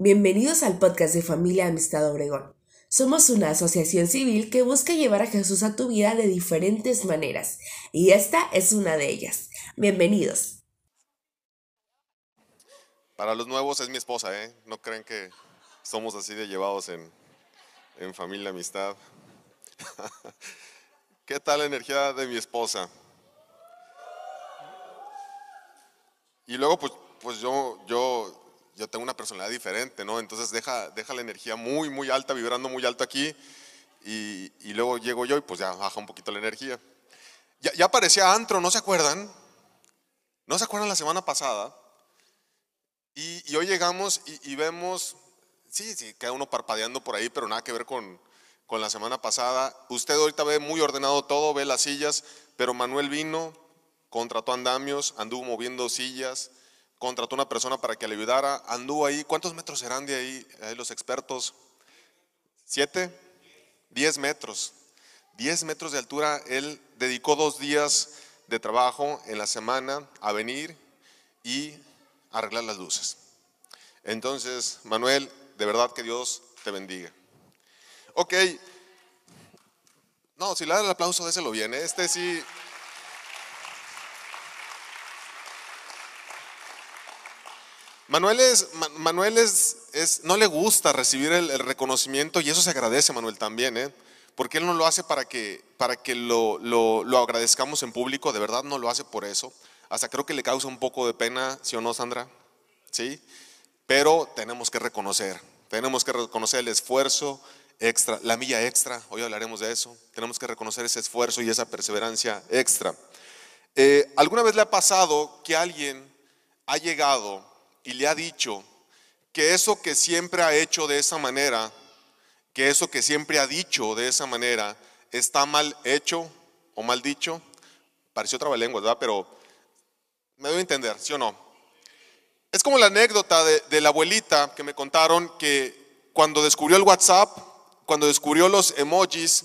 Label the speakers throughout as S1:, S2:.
S1: Bienvenidos al podcast de Familia Amistad Obregón. Somos una asociación civil que busca llevar a Jesús a tu vida de diferentes maneras, y esta es una de ellas. Bienvenidos.
S2: Para los nuevos es mi esposa, ¿eh? No creen que somos así de llevados en, en familia amistad. ¿Qué tal la energía de mi esposa? Y luego, pues, pues yo, yo yo tengo una personalidad diferente, ¿no? Entonces deja, deja la energía muy, muy alta, vibrando muy alto aquí, y, luego llego yo y pues ya baja un poquito la energía. Ya, ya aparecía Antro, ¿no se acuerdan? ¿No se acuerdan la semana pasada? Y, hoy llegamos y, vemos, sí, sí, queda uno parpadeando por ahí, pero nada que ver con, con la semana pasada. Usted ahorita ve muy ordenado todo, ve las sillas, pero Manuel vino, contrató andamios, anduvo moviendo sillas, contrató una persona para que le ayudara, anduvo ahí, ¿cuántos metros serán de ahí, ahí los expertos? ¿Siete? Diez metros. Diez metros de altura, él dedicó dos días de trabajo en la semana a venir y arreglar las luces. Entonces, Manuel, de verdad que Dios te bendiga. Ok. No, si le da el aplauso, déselo bien. Este sí. Manuel, es, Manuel es, no le gusta recibir el, reconocimiento y eso se agradece, Manuel, también, ¿eh? porque él no lo hace para que, para que lo, lo, agradezcamos en público, de verdad no lo hace por eso. Hasta creo que le causa un poco de pena, ¿sí o no, Sandra? ¿Sí? Pero tenemos que reconocer, tenemos que reconocer el esfuerzo extra, la milla extra, hoy hablaremos de eso, tenemos que reconocer ese esfuerzo y esa perseverancia extra. Eh, ¿Alguna vez le ha pasado que alguien ha llegado y le ha dicho que eso que siempre ha hecho de esa manera, que eso que siempre ha dicho de esa manera, está mal hecho o mal dicho. Pareció otra lengua, ¿verdad? Pero me debo entender, ¿sí o no? Es como la anécdota de, de la abuelita que me contaron que cuando descubrió el WhatsApp, cuando descubrió los emojis,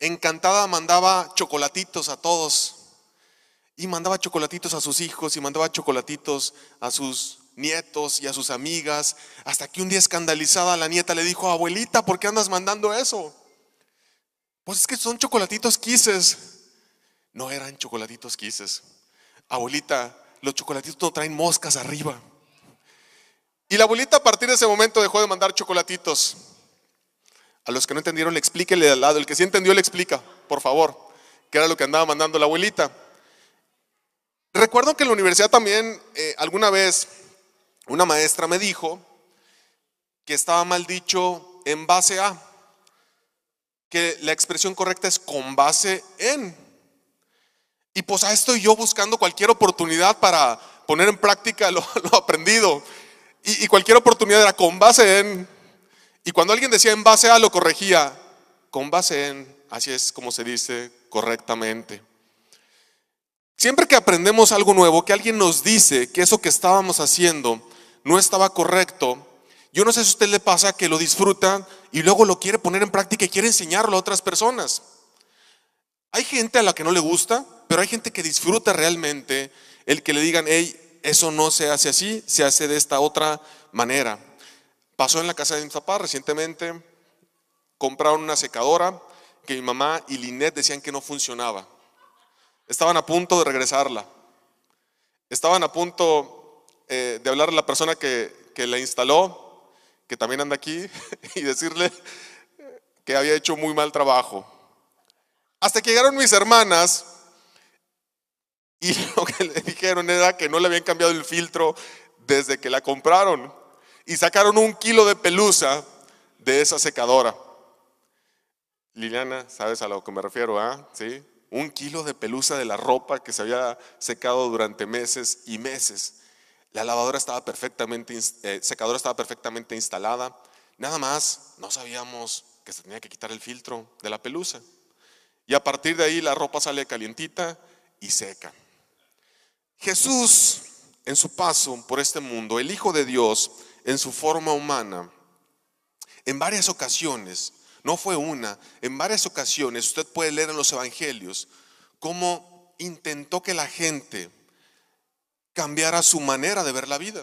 S2: encantada mandaba chocolatitos a todos. Y mandaba chocolatitos a sus hijos y mandaba chocolatitos a sus nietos y a sus amigas, hasta que un día escandalizada la nieta le dijo, abuelita, ¿por qué andas mandando eso? Pues es que son chocolatitos quises. No eran chocolatitos quises. Abuelita, los chocolatitos no traen moscas arriba. Y la abuelita a partir de ese momento dejó de mandar chocolatitos. A los que no entendieron, le explíquele al lado. El que sí entendió, le explica, por favor, qué era lo que andaba mandando la abuelita. Recuerdo que en la universidad también, eh, alguna vez, una maestra me dijo que estaba mal dicho en base a, que la expresión correcta es con base en. Y pues a estoy yo buscando cualquier oportunidad para poner en práctica lo, aprendido. Y, y, cualquier oportunidad era con base en. Y cuando alguien decía en base a, lo corregía. Con base en. Así es como se dice correctamente. Siempre que aprendemos algo nuevo, que alguien nos dice que eso que estábamos haciendo no estaba correcto, yo no sé si a usted le pasa que lo disfruta y luego lo quiere poner en práctica y quiere enseñarlo a otras personas. Hay gente a la que no le gusta, pero hay gente que disfruta realmente el que le digan, hey, eso no se hace así, se hace de esta otra manera. Pasó en la casa de mi papá recientemente, compraron una secadora que mi mamá y Linet decían que no funcionaba. Estaban a punto de regresarla. Estaban a punto eh, de hablar a la persona que, que la instaló, que también anda aquí, y decirle que había hecho muy mal trabajo. Hasta que llegaron mis hermanas y lo que le dijeron era que no le habían cambiado el filtro desde que la compraron. Y sacaron un kilo de pelusa de esa secadora. Liliana, ¿sabes a lo que me refiero? Ah? ¿Sí? Un kilo de pelusa de la ropa que se había secado durante meses y meses. La lavadora estaba perfectamente, eh, secadora estaba perfectamente instalada. Nada más no sabíamos que se tenía que quitar el filtro de la pelusa. Y a partir de ahí la ropa sale calientita y seca. Jesús, en su paso por este mundo, el Hijo de Dios, en su forma humana, en varias ocasiones, no fue una, en varias ocasiones, usted puede leer en los evangelios, cómo intentó que la gente cambiara su manera de ver la vida.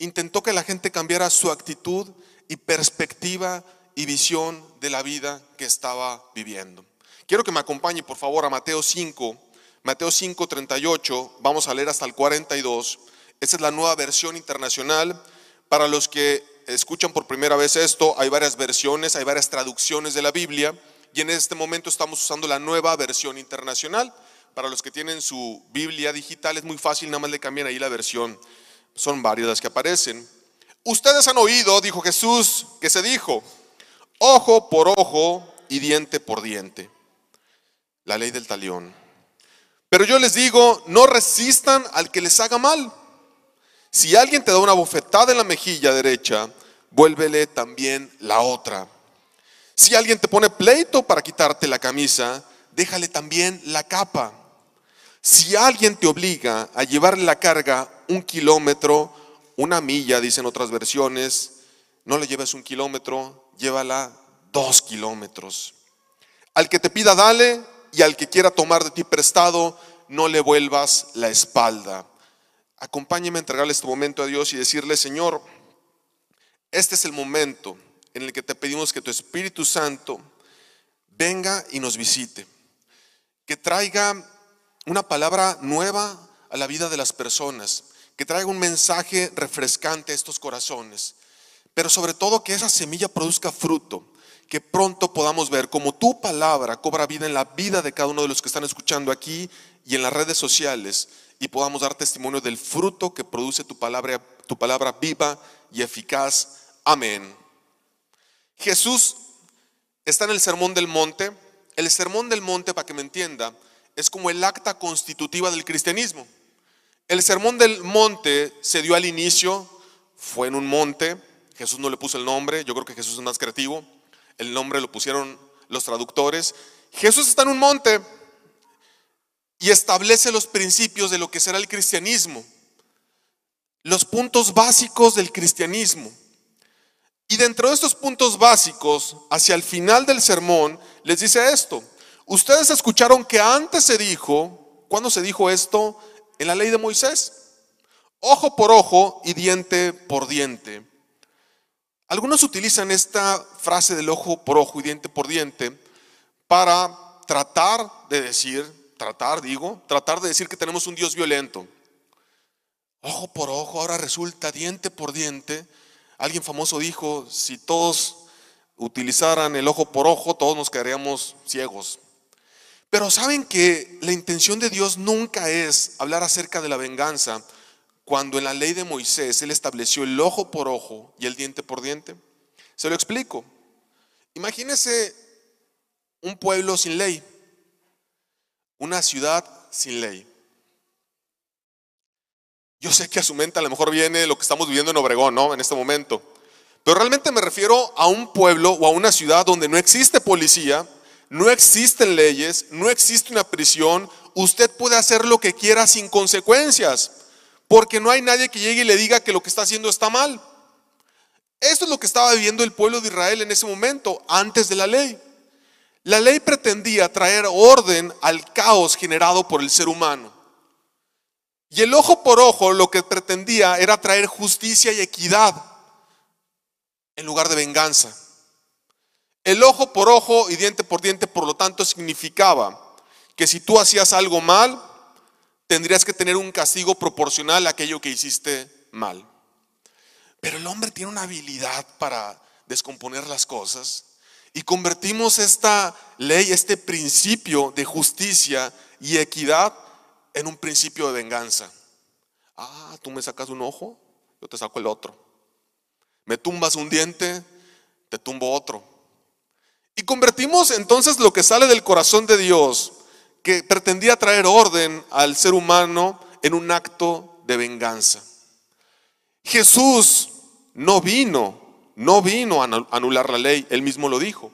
S2: intentó que la gente cambiara su actitud y perspectiva y visión de la vida que estaba viviendo. Quiero que me acompañe por favor a Mateo 5, Mateo 5, 38, vamos a leer hasta el 42. Esta es la nueva versión internacional. Para los que escuchan por primera vez esto, hay varias versiones, hay varias traducciones de la Biblia y en este momento estamos usando la nueva versión internacional. Para los que tienen su Biblia digital es muy fácil, nada más le cambian ahí la versión. Son varias las que aparecen. Ustedes han oído, dijo Jesús, que se dijo, ojo por ojo y diente por diente. La ley del talión. Pero yo les digo, no resistan al que les haga mal. Si alguien te da una bofetada en la mejilla derecha, vuélvele también la otra. Si alguien te pone pleito para quitarte la camisa, déjale también la capa. Si alguien te obliga a llevarle la carga un kilómetro, una milla, dicen otras versiones, no le lleves un kilómetro, llévala dos kilómetros. Al que te pida, dale, y al que quiera tomar de ti prestado, no le vuelvas la espalda. Acompáñeme a entregarle este momento a Dios y decirle, Señor, este es el momento en el que te pedimos que tu Espíritu Santo venga y nos visite, que traiga una palabra nueva a la vida de las personas, que traiga un mensaje refrescante a estos corazones, pero sobre todo que esa semilla produzca fruto, que pronto podamos ver cómo tu palabra cobra vida en la vida de cada uno de los que están escuchando aquí y en las redes sociales y podamos dar testimonio del fruto que produce tu palabra, tu palabra viva y eficaz. Amén. Jesús está en el Sermón del Monte. El Sermón del Monte, para que me entienda, es como el acta constitutiva del cristianismo. El Sermón del Monte se dio al inicio, fue en un monte, Jesús no le puso el nombre, yo creo que Jesús es más creativo, el nombre lo pusieron los traductores. Jesús está en un monte y establece los principios de lo que será el cristianismo, los puntos básicos del cristianismo. Y dentro de estos puntos básicos, hacia el final del sermón, les dice esto. Ustedes escucharon que antes se dijo, ¿cuándo se dijo esto? En la ley de Moisés. Ojo por ojo y diente por diente. Algunos utilizan esta frase del ojo por ojo y diente por diente para tratar de decir, tratar digo, tratar de decir que tenemos un Dios violento. Ojo por ojo, ahora resulta diente por diente Alguien famoso dijo, si todos utilizaran el ojo por ojo, todos nos quedaríamos ciegos. Pero saben que la intención de Dios nunca es hablar acerca de la venganza, cuando en la ley de Moisés Él estableció el ojo por ojo y el diente por diente. Se lo explico. Imagínese un pueblo sin ley, una ciudad sin ley. Yo sé que a su mente a lo mejor viene lo que estamos viviendo en Obregón, ¿no? En este momento. Pero realmente me refiero a un pueblo o a una ciudad donde no existe policía, no existen leyes, no existe una prisión. Usted puede hacer lo que quiera sin consecuencias, porque no hay nadie que llegue y le diga que lo que está haciendo está mal. Esto es lo que estaba viviendo el pueblo de Israel en ese momento, antes de la ley. La ley pretendía traer orden al caos generado por el ser humano. Y el ojo por ojo lo que pretendía era traer justicia y equidad en lugar de venganza. El ojo por ojo y diente por diente, por lo tanto, significaba que si tú hacías algo mal, tendrías que tener un castigo proporcional a aquello que hiciste mal. Pero el hombre tiene una habilidad para descomponer las cosas y convertimos esta ley, este principio de justicia y equidad en un principio de venganza. Ah, tú me sacas un ojo, yo te saco el otro. Me tumbas un diente, te tumbo otro. Y convertimos entonces lo que sale del corazón de Dios, que pretendía traer orden al ser humano, en un acto de venganza. Jesús no vino, no vino a anular la ley, él mismo lo dijo.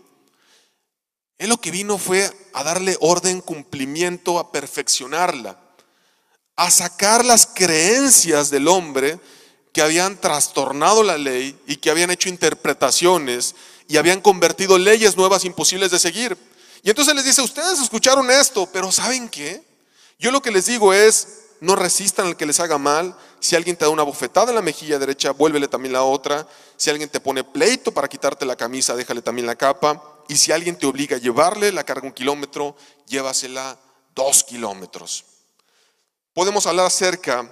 S2: Él lo que vino fue a darle orden, cumplimiento, a perfeccionarla a sacar las creencias del hombre que habían trastornado la ley y que habían hecho interpretaciones y habían convertido leyes nuevas imposibles de seguir. Y entonces les dice, ustedes escucharon esto, pero ¿saben qué? Yo lo que les digo es, no resistan al que les haga mal. Si alguien te da una bofetada en la mejilla derecha, vuélvele también la otra. Si alguien te pone pleito para quitarte la camisa, déjale también la capa. Y si alguien te obliga a llevarle la carga un kilómetro, llévasela dos kilómetros. Podemos hablar acerca,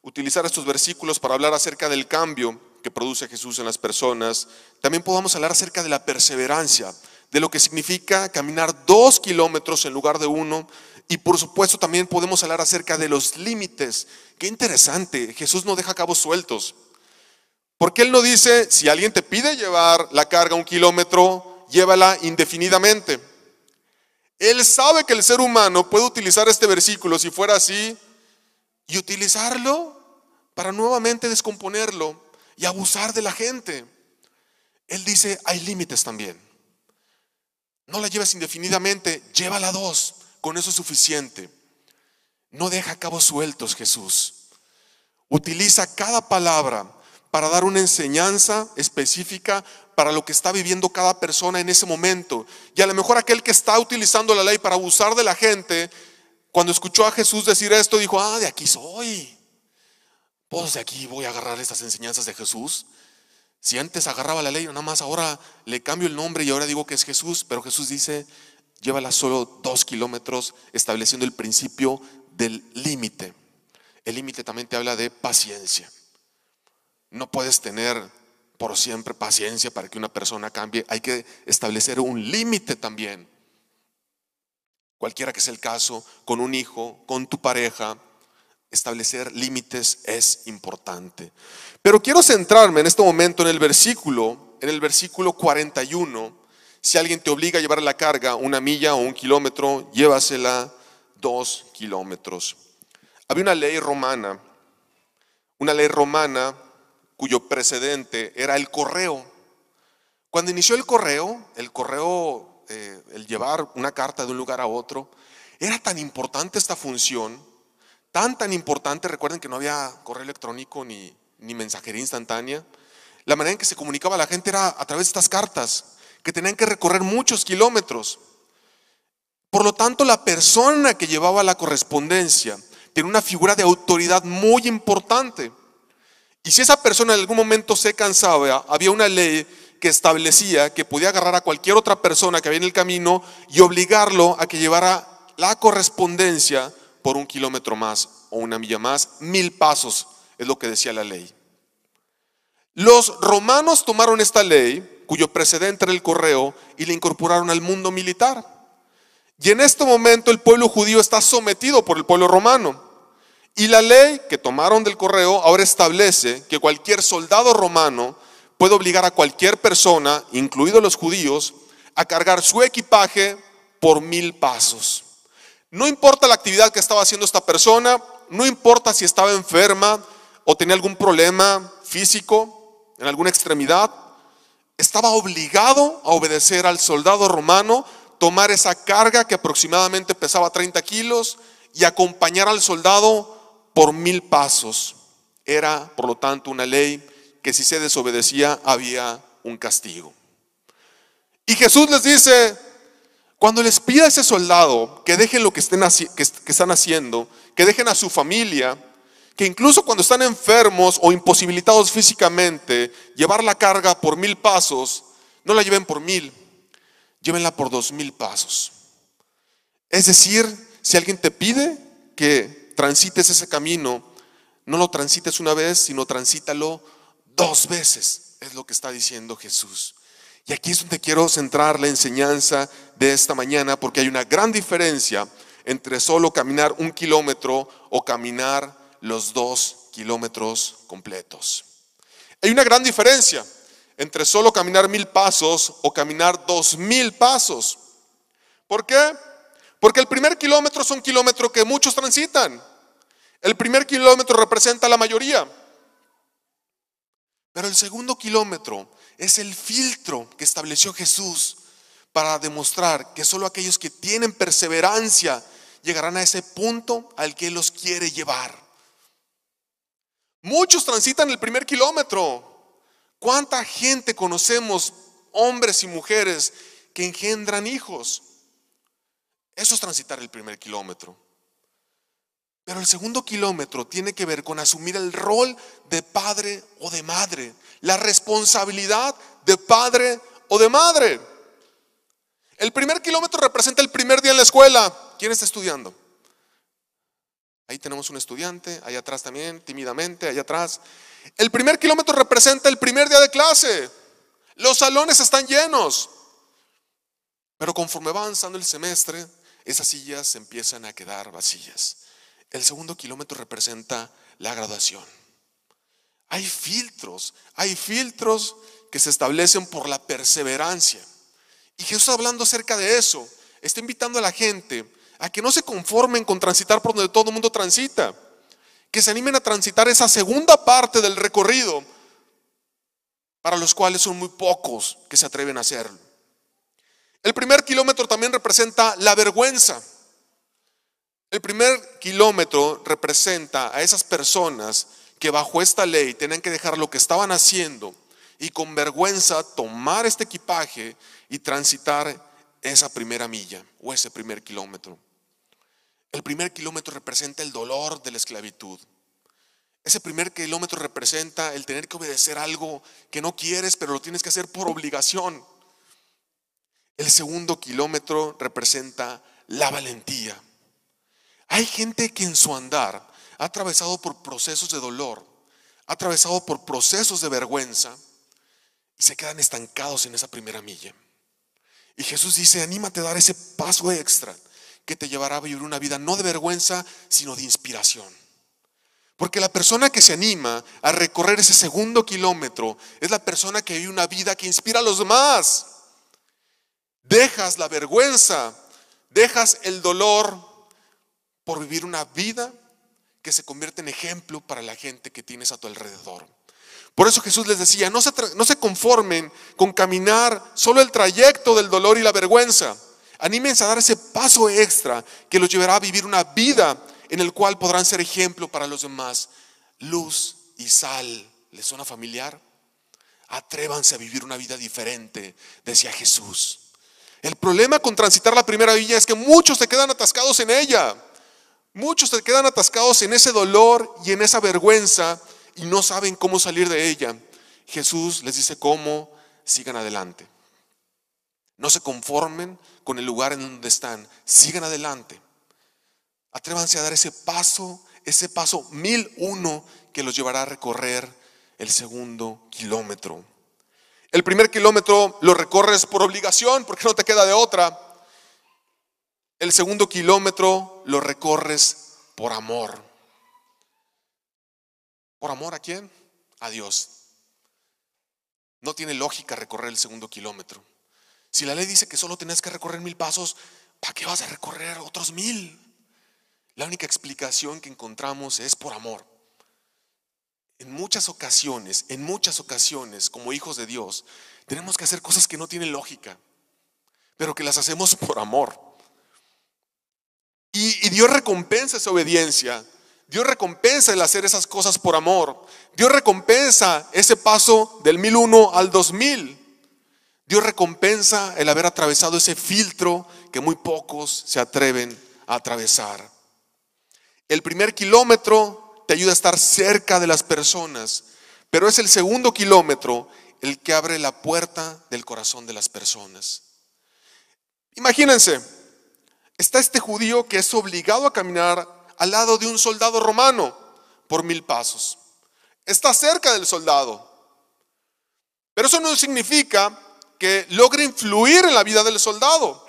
S2: utilizar estos versículos para hablar acerca del cambio que produce Jesús en las personas. También podemos hablar acerca de la perseverancia, de lo que significa caminar dos kilómetros en lugar de uno. Y por supuesto también podemos hablar acerca de los límites. Qué interesante, Jesús no deja cabos sueltos. Porque Él no dice, si alguien te pide llevar la carga un kilómetro, llévala indefinidamente. Él sabe que el ser humano puede utilizar este versículo si fuera así y utilizarlo para nuevamente descomponerlo y abusar de la gente. Él dice, hay límites también. No la lleves indefinidamente, llévala dos, con eso es suficiente. No deja cabos sueltos Jesús. Utiliza cada palabra para dar una enseñanza específica para lo que está viviendo cada persona en ese momento. Y a lo mejor aquel que está utilizando la ley para abusar de la gente, cuando escuchó a Jesús decir esto, dijo, ah, de aquí soy. Pues de aquí voy a agarrar estas enseñanzas de Jesús. Si antes agarraba la ley, nada más ahora le cambio el nombre y ahora digo que es Jesús, pero Jesús dice, llévala solo dos kilómetros, estableciendo el principio del límite. El límite también te habla de paciencia. No puedes tener por siempre paciencia para que una persona cambie. Hay que establecer un límite también. Cualquiera que sea el caso, con un hijo, con tu pareja, establecer límites es importante. Pero quiero centrarme en este momento en el versículo, en el versículo 41. Si alguien te obliga a llevar la carga una milla o un kilómetro, llévasela dos kilómetros. Había una ley romana, una ley romana cuyo precedente era el correo. Cuando inició el correo, el correo, eh, el llevar una carta de un lugar a otro, era tan importante esta función, tan, tan importante, recuerden que no había correo electrónico ni, ni mensajería instantánea, la manera en que se comunicaba la gente era a través de estas cartas, que tenían que recorrer muchos kilómetros. Por lo tanto, la persona que llevaba la correspondencia tenía una figura de autoridad muy importante. Y si esa persona en algún momento se cansaba, había una ley que establecía que podía agarrar a cualquier otra persona que había en el camino y obligarlo a que llevara la correspondencia por un kilómetro más o una milla más, mil pasos, es lo que decía la ley. Los romanos tomaron esta ley, cuyo precedente era el correo, y la incorporaron al mundo militar. Y en este momento el pueblo judío está sometido por el pueblo romano. Y la ley que tomaron del correo ahora establece que cualquier soldado romano puede obligar a cualquier persona, incluidos los judíos, a cargar su equipaje por mil pasos. No importa la actividad que estaba haciendo esta persona, no importa si estaba enferma o tenía algún problema físico en alguna extremidad, estaba obligado a obedecer al soldado romano, tomar esa carga que aproximadamente pesaba 30 kilos y acompañar al soldado por mil pasos. Era, por lo tanto, una ley que si se desobedecía había un castigo. Y Jesús les dice, cuando les pida a ese soldado que dejen lo que, estén, que están haciendo, que dejen a su familia, que incluso cuando están enfermos o imposibilitados físicamente, llevar la carga por mil pasos, no la lleven por mil, llévenla por dos mil pasos. Es decir, si alguien te pide que transites ese camino, no lo transites una vez, sino transítalo dos veces, es lo que está diciendo Jesús. Y aquí es donde quiero centrar la enseñanza de esta mañana, porque hay una gran diferencia entre solo caminar un kilómetro o caminar los dos kilómetros completos. Hay una gran diferencia entre solo caminar mil pasos o caminar dos mil pasos. ¿Por qué? Porque el primer kilómetro es un kilómetro que muchos transitan. El primer kilómetro representa la mayoría. Pero el segundo kilómetro es el filtro que estableció Jesús para demostrar que solo aquellos que tienen perseverancia llegarán a ese punto al que los quiere llevar. Muchos transitan el primer kilómetro. ¿Cuánta gente conocemos, hombres y mujeres, que engendran hijos? Eso es transitar el primer kilómetro. Pero el segundo kilómetro tiene que ver con asumir el rol de padre o de madre, la responsabilidad de padre o de madre. El primer kilómetro representa el primer día en la escuela. ¿Quién está estudiando? Ahí tenemos un estudiante, ahí atrás también, tímidamente, allá atrás. El primer kilómetro representa el primer día de clase. Los salones están llenos. Pero conforme va avanzando el semestre, esas sillas empiezan a quedar vacías. El segundo kilómetro representa la graduación. Hay filtros, hay filtros que se establecen por la perseverancia. Y Jesús hablando acerca de eso, está invitando a la gente a que no se conformen con transitar por donde todo el mundo transita, que se animen a transitar esa segunda parte del recorrido, para los cuales son muy pocos que se atreven a hacerlo. El primer kilómetro también representa la vergüenza. El primer kilómetro representa a esas personas que bajo esta ley tenían que dejar lo que estaban haciendo y con vergüenza tomar este equipaje y transitar esa primera milla o ese primer kilómetro. El primer kilómetro representa el dolor de la esclavitud. Ese primer kilómetro representa el tener que obedecer algo que no quieres, pero lo tienes que hacer por obligación. El segundo kilómetro representa la valentía. Hay gente que en su andar ha atravesado por procesos de dolor, ha atravesado por procesos de vergüenza y se quedan estancados en esa primera milla. Y Jesús dice, anímate a dar ese paso extra que te llevará a vivir una vida no de vergüenza, sino de inspiración. Porque la persona que se anima a recorrer ese segundo kilómetro es la persona que vive una vida que inspira a los demás. Dejas la vergüenza, dejas el dolor por vivir una vida que se convierte en ejemplo para la gente que tienes a tu alrededor. Por eso Jesús les decía, no se, no se conformen con caminar solo el trayecto del dolor y la vergüenza. Anímense a dar ese paso extra que los llevará a vivir una vida en el cual podrán ser ejemplo para los demás. Luz y sal, ¿les suena familiar? Atrévanse a vivir una vida diferente, decía Jesús. El problema con transitar la primera villa es que muchos se quedan atascados en ella. Muchos se quedan atascados en ese dolor y en esa vergüenza y no saben cómo salir de ella. Jesús les dice cómo, sigan adelante. No se conformen con el lugar en donde están, sigan adelante. Atrévanse a dar ese paso, ese paso mil uno que los llevará a recorrer el segundo kilómetro. El primer kilómetro lo recorres por obligación, porque no te queda de otra. El segundo kilómetro lo recorres por amor. ¿Por amor a quién? A Dios. No tiene lógica recorrer el segundo kilómetro. Si la ley dice que solo tenés que recorrer mil pasos, ¿para qué vas a recorrer otros mil? La única explicación que encontramos es por amor. En muchas ocasiones, en muchas ocasiones, como hijos de Dios, tenemos que hacer cosas que no tienen lógica, pero que las hacemos por amor. Y, Dios recompensa esa obediencia. Dios recompensa el hacer esas cosas por amor. Dios recompensa ese paso del 1001 al 2000. Dios recompensa el haber atravesado ese filtro que muy pocos se atreven a atravesar. El primer kilómetro te ayuda a estar cerca de las personas, pero es el segundo kilómetro el que abre la puerta del corazón de las personas. Imagínense, está este judío que es obligado a caminar al lado de un soldado romano por mil pasos. Está cerca del soldado. Pero eso no significa que logre influir en la vida del soldado.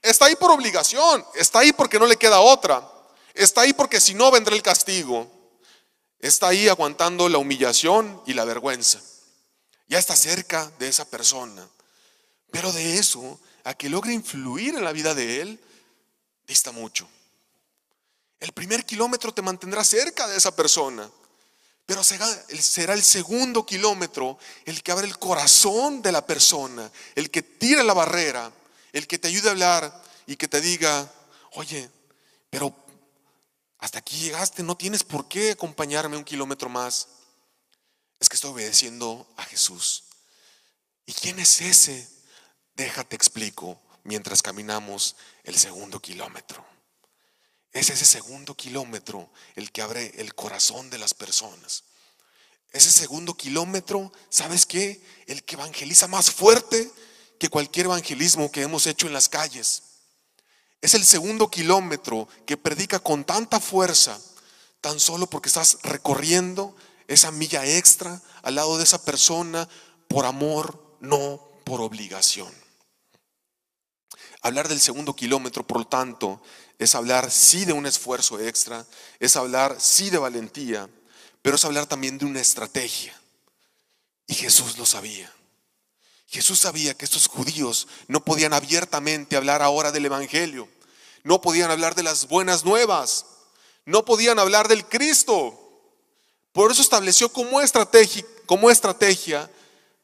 S2: Está ahí por obligación, está ahí porque no le queda otra, está ahí porque si no vendrá el castigo, está ahí aguantando la humillación y la vergüenza. Ya está cerca de esa persona. Pero de eso, a que logre influir en la vida de él, dista mucho. El primer kilómetro te mantendrá cerca de esa persona, pero será el segundo kilómetro el que abre el corazón de la persona, el que tira la barrera, el que te ayude a hablar y que te diga, oye, pero hasta aquí llegaste, no tienes por qué acompañarme un kilómetro más. Es que estoy obedeciendo a Jesús. ¿Y quién es ese? Déjate explico mientras caminamos el segundo kilómetro. Es ese segundo kilómetro el que abre el corazón de las personas. Ese segundo kilómetro, ¿sabes qué? El que evangeliza más fuerte que cualquier evangelismo que hemos hecho en las calles. Es el segundo kilómetro que predica con tanta fuerza, tan solo porque estás recorriendo esa milla extra al lado de esa persona por amor, no por obligación. Hablar del segundo kilómetro, por lo tanto, es hablar sí de un esfuerzo extra, es hablar sí de valentía, pero es hablar también de una estrategia. Y Jesús lo sabía. Jesús sabía que estos judíos no podían abiertamente hablar ahora del Evangelio, no podían hablar de las buenas nuevas, no podían hablar del Cristo. Por eso estableció como estrategia, como estrategia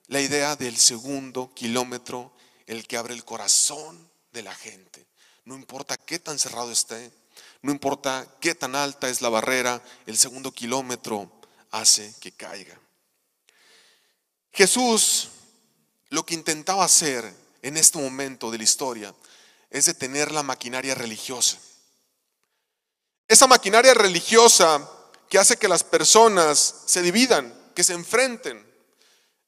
S2: la idea del segundo kilómetro, el que abre el corazón de la gente. No importa qué tan cerrado esté, no importa qué tan alta es la barrera, el segundo kilómetro hace que caiga. Jesús lo que intentaba hacer en este momento de la historia es detener la maquinaria religiosa. Esa maquinaria religiosa que hace que las personas se dividan, que se enfrenten.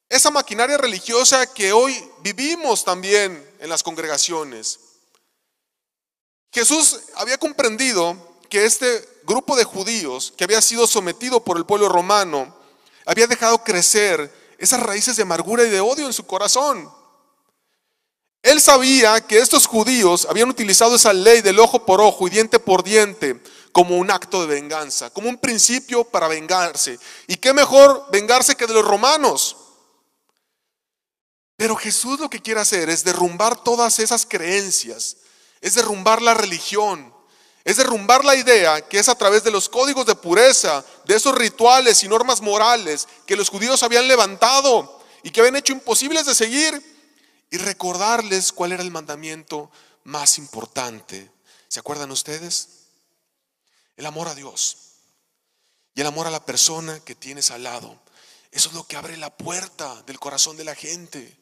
S2: Esa maquinaria religiosa que hoy vivimos también en las congregaciones. Jesús había comprendido que este grupo de judíos que había sido sometido por el pueblo romano había dejado crecer esas raíces de amargura y de odio en su corazón. Él sabía que estos judíos habían utilizado esa ley del ojo por ojo y diente por diente como un acto de venganza, como un principio para vengarse. ¿Y qué mejor vengarse que de los romanos? Pero Jesús lo que quiere hacer es derrumbar todas esas creencias, es derrumbar la religión, es derrumbar la idea que es a través de los códigos de pureza, de esos rituales y normas morales que los judíos habían levantado y que habían hecho imposibles de seguir, y recordarles cuál era el mandamiento más importante. ¿Se acuerdan ustedes? El amor a Dios y el amor a la persona que tienes al lado. Eso es lo que abre la puerta del corazón de la gente.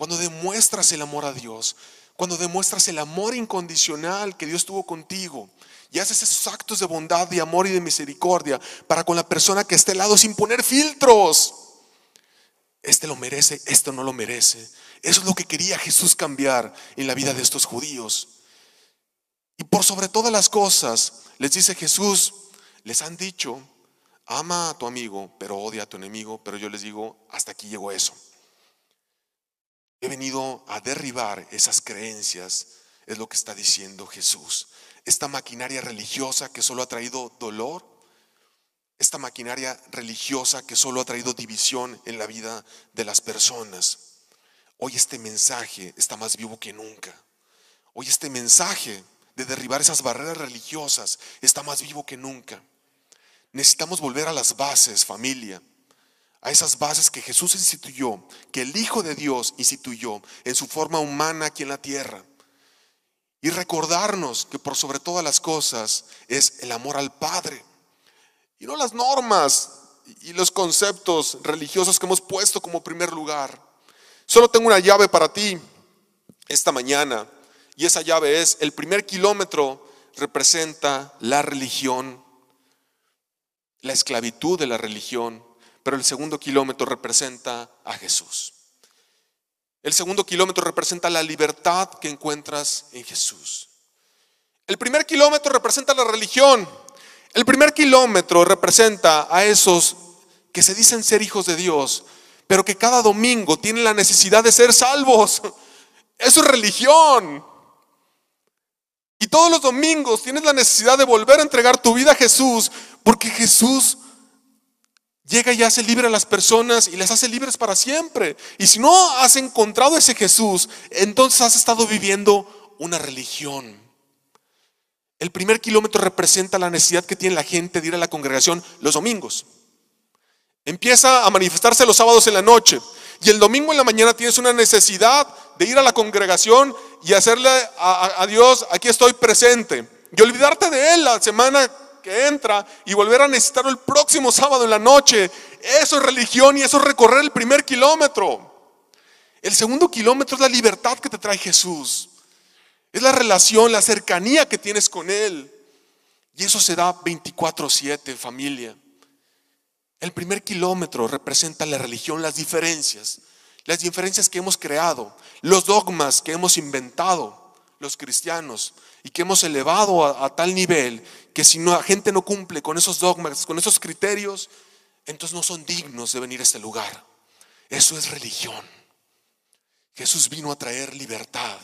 S2: Cuando demuestras el amor a Dios, cuando demuestras el amor incondicional que Dios tuvo contigo y haces esos actos de bondad, de amor y de misericordia para con la persona que esté al lado sin poner filtros. Este lo merece, esto no lo merece. Eso es lo que quería Jesús cambiar en la vida de estos judíos. Y por sobre todas las cosas, les dice Jesús, les han dicho, ama a tu amigo, pero odia a tu enemigo, pero yo les digo, hasta aquí llegó eso. He venido a derribar esas creencias, es lo que está diciendo Jesús. Esta maquinaria religiosa que solo ha traído dolor, esta maquinaria religiosa que solo ha traído división en la vida de las personas. Hoy este mensaje está más vivo que nunca. Hoy este mensaje de derribar esas barreras religiosas está más vivo que nunca. Necesitamos volver a las bases, familia a esas bases que Jesús instituyó, que el Hijo de Dios instituyó en su forma humana aquí en la tierra. Y recordarnos que por sobre todas las cosas es el amor al Padre. Y no las normas y los conceptos religiosos que hemos puesto como primer lugar. Solo tengo una llave para ti esta mañana. Y esa llave es, el primer kilómetro representa la religión, la esclavitud de la religión pero el segundo kilómetro representa a Jesús. El segundo kilómetro representa la libertad que encuentras en Jesús. El primer kilómetro representa la religión. El primer kilómetro representa a esos que se dicen ser hijos de Dios, pero que cada domingo tienen la necesidad de ser salvos. Eso es religión. Y todos los domingos tienes la necesidad de volver a entregar tu vida a Jesús, porque Jesús llega y hace libre a las personas y las hace libres para siempre. Y si no has encontrado ese Jesús, entonces has estado viviendo una religión. El primer kilómetro representa la necesidad que tiene la gente de ir a la congregación los domingos. Empieza a manifestarse los sábados en la noche. Y el domingo en la mañana tienes una necesidad de ir a la congregación y hacerle a, a Dios, aquí estoy presente. Y olvidarte de Él la semana que entra y volver a necesitarlo el próximo sábado en la noche. Eso es religión y eso es recorrer el primer kilómetro. El segundo kilómetro es la libertad que te trae Jesús. Es la relación, la cercanía que tienes con Él. Y eso se da 24/7, familia. El primer kilómetro representa la religión, las diferencias, las diferencias que hemos creado, los dogmas que hemos inventado los cristianos y que hemos elevado a, tal nivel que si la gente no cumple con esos dogmas, con esos criterios, entonces no son dignos de venir a este lugar. Eso es religión. Jesús vino a traer libertad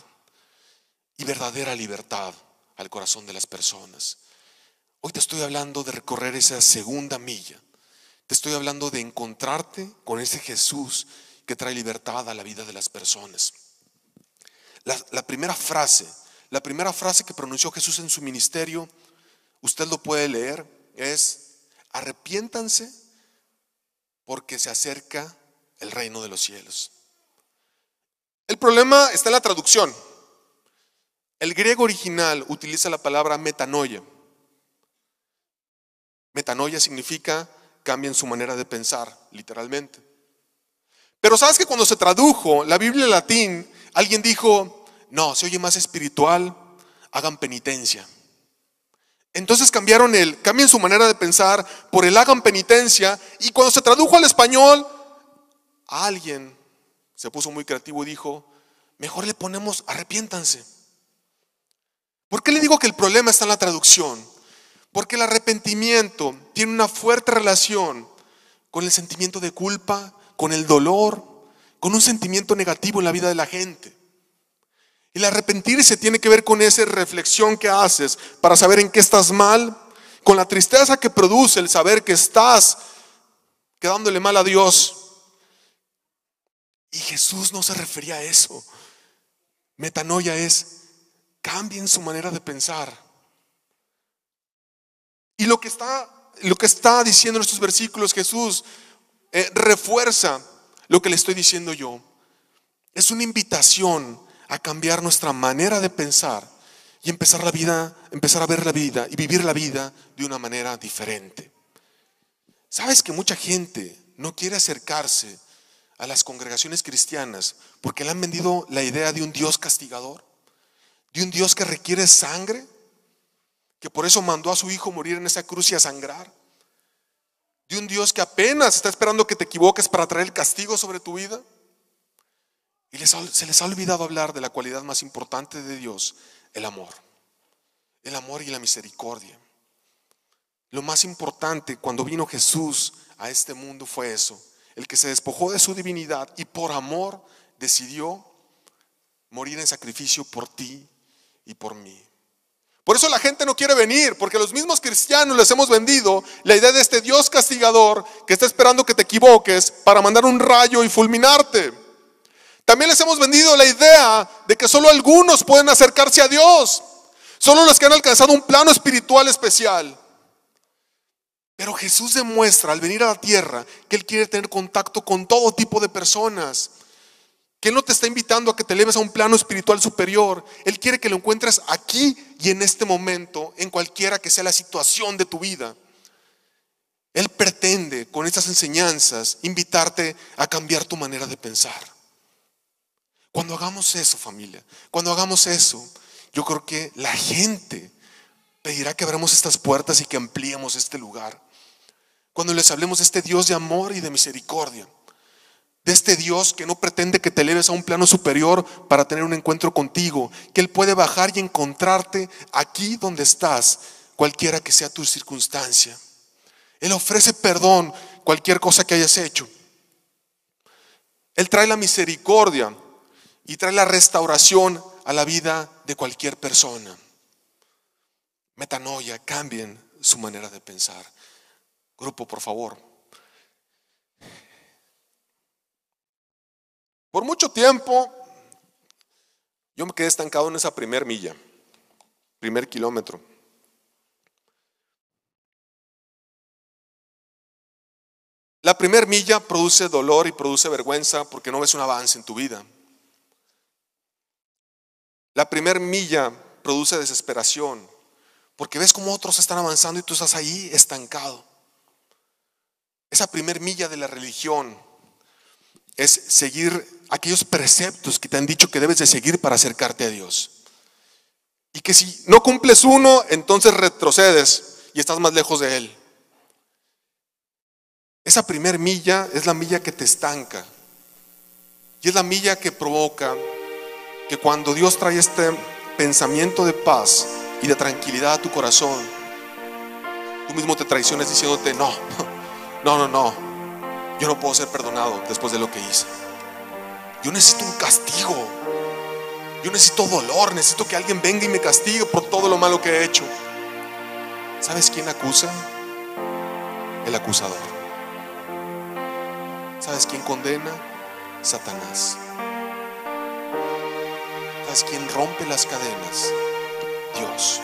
S2: y verdadera libertad al corazón de las personas. Hoy te estoy hablando de recorrer esa segunda milla. Te estoy hablando de encontrarte con ese Jesús que trae libertad a la vida de las personas. La, primera frase, la primera frase que pronunció Jesús en su ministerio, usted lo puede leer, es, arrepiéntanse porque se acerca el reino de los cielos. El problema está en la traducción. El griego original utiliza la palabra metanoia. Metanoia significa cambien su manera de pensar, literalmente. Pero sabes que cuando se tradujo la Biblia en latín, alguien dijo, no, se oye más espiritual, hagan penitencia. Entonces cambiaron el, cambien su manera de pensar por el hagan penitencia y cuando se tradujo al español, alguien se puso muy creativo y dijo, mejor le ponemos arrepiéntanse. ¿Por qué le digo que el problema está en la traducción? Porque el arrepentimiento tiene una fuerte relación con el sentimiento de culpa, con el dolor, con un sentimiento negativo en la vida de la gente. El arrepentirse tiene que ver con esa reflexión que haces para saber en qué estás mal, con la tristeza que produce el saber que estás quedándole mal a Dios. Y Jesús no se refería a eso. Metanoia es cambien su manera de pensar. Y lo que está, lo que está diciendo en estos versículos Jesús eh, refuerza lo que le estoy diciendo yo. Es una invitación a cambiar nuestra manera de pensar y empezar la vida, empezar a ver la vida y vivir la vida de una manera diferente. ¿Sabes que mucha gente no quiere acercarse a las congregaciones cristianas porque le han vendido la idea de un Dios castigador, de un Dios que requiere sangre, que por eso mandó a su hijo morir en esa cruz y a sangrar, de un Dios que apenas está esperando que te equivoques para traer el castigo sobre tu vida. Y se les ha olvidado hablar de la cualidad más importante de Dios, el amor. El amor y la misericordia. Lo más importante cuando vino Jesús a este mundo fue eso, el que se despojó de su divinidad y por amor decidió morir en sacrificio por ti y por mí. Por eso la gente no quiere venir, porque los mismos cristianos les hemos vendido la idea de este Dios castigador que está esperando que te equivoques para mandar un rayo y fulminarte. También les hemos vendido la idea de que solo algunos pueden acercarse a Dios, solo los que han alcanzado un plano espiritual especial. Pero Jesús demuestra al venir a la tierra que Él quiere tener contacto con todo tipo de personas. Que Él no te está invitando a que te eleves a un plano espiritual superior. Él quiere que lo encuentres aquí y en este momento, en cualquiera que sea la situación de tu vida. Él pretende con estas enseñanzas invitarte a cambiar tu manera de pensar. Cuando hagamos eso, familia, cuando hagamos eso, yo creo que la gente pedirá que abramos estas puertas y que ampliemos este lugar cuando les hablemos de este Dios de amor y de misericordia, de este Dios que no pretende que te eleves a un plano superior para tener un encuentro contigo, que Él puede bajar y encontrarte aquí donde estás, cualquiera que sea tu circunstancia. Él ofrece perdón cualquier cosa que hayas hecho. Él trae la misericordia y trae la restauración a la vida de cualquier persona. Metanoia, cambien su manera de pensar. Grupo, por favor. Por mucho tiempo yo me quedé estancado en esa primer milla, primer kilómetro. La primer milla produce dolor y produce vergüenza porque no ves un avance en tu vida. La primer milla produce desesperación porque ves cómo otros están avanzando y tú estás ahí estancado. Esa primer milla de la religión es seguir aquellos preceptos que te han dicho que debes de seguir para acercarte a Dios. Y que si no cumples uno, entonces retrocedes y estás más lejos de Él. Esa primer milla es la milla que te estanca. Y es la milla que provoca que cuando Dios trae este pensamiento de paz y de tranquilidad a tu corazón, tú mismo te traiciones diciéndote, no, no, no, no, yo no puedo ser perdonado después de lo que hice. Yo necesito un castigo. Yo necesito dolor, necesito que alguien venga y me castigue por todo lo malo que he hecho. ¿Sabes quién acusa? El acusador. ¿Sabes quién condena? Satanás. ¿Sabes quién rompe las cadenas? Dios.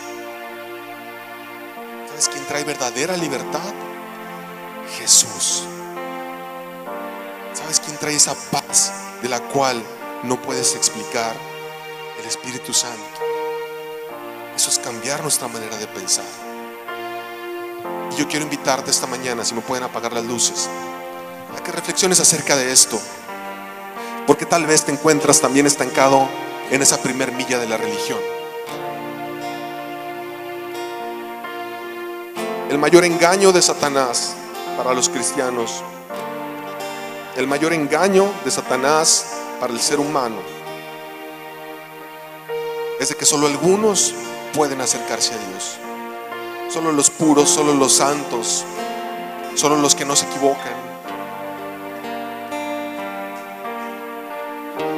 S2: ¿Sabes quién trae verdadera libertad? Jesús. ¿Sabes quién trae esa paz de la cual no puedes explicar? El Espíritu Santo. Eso es cambiar nuestra manera de pensar. Y yo quiero invitarte esta mañana, si me pueden apagar las luces, a que reflexiones acerca de esto. Porque tal vez te encuentras también estancado en esa primer milla de la religión. El mayor engaño de Satanás para los cristianos, el mayor engaño de Satanás para el ser humano, es de que solo algunos pueden acercarse a Dios. Solo los puros, solo los santos, solo los que no se equivocan.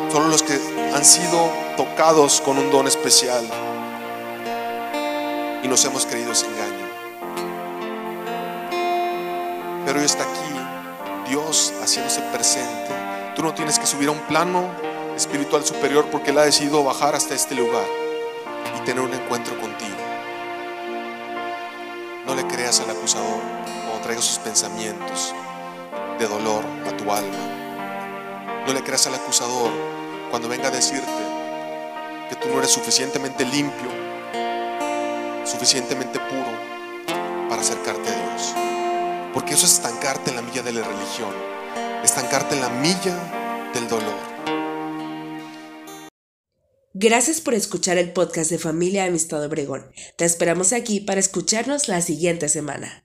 S2: Solo los que han sido tocados con un don especial y nos hemos creído ese engaño. Pero hoy está aquí Dios haciéndose presente. Tú no tienes que subir a un plano espiritual superior porque Él ha decidido bajar hasta este lugar y tener un encuentro contigo. No le creas al acusador cuando traiga sus pensamientos de dolor a tu alma. No le creas al acusador cuando venga a decirte que tú no eres suficientemente limpio, suficientemente puro para acercarte a Dios. Porque eso es estancarte en la milla de la religión, estancarte en la milla del dolor.
S1: Gracias por escuchar el podcast de Familia Amistad Obregón. Te esperamos aquí para escucharnos la siguiente semana.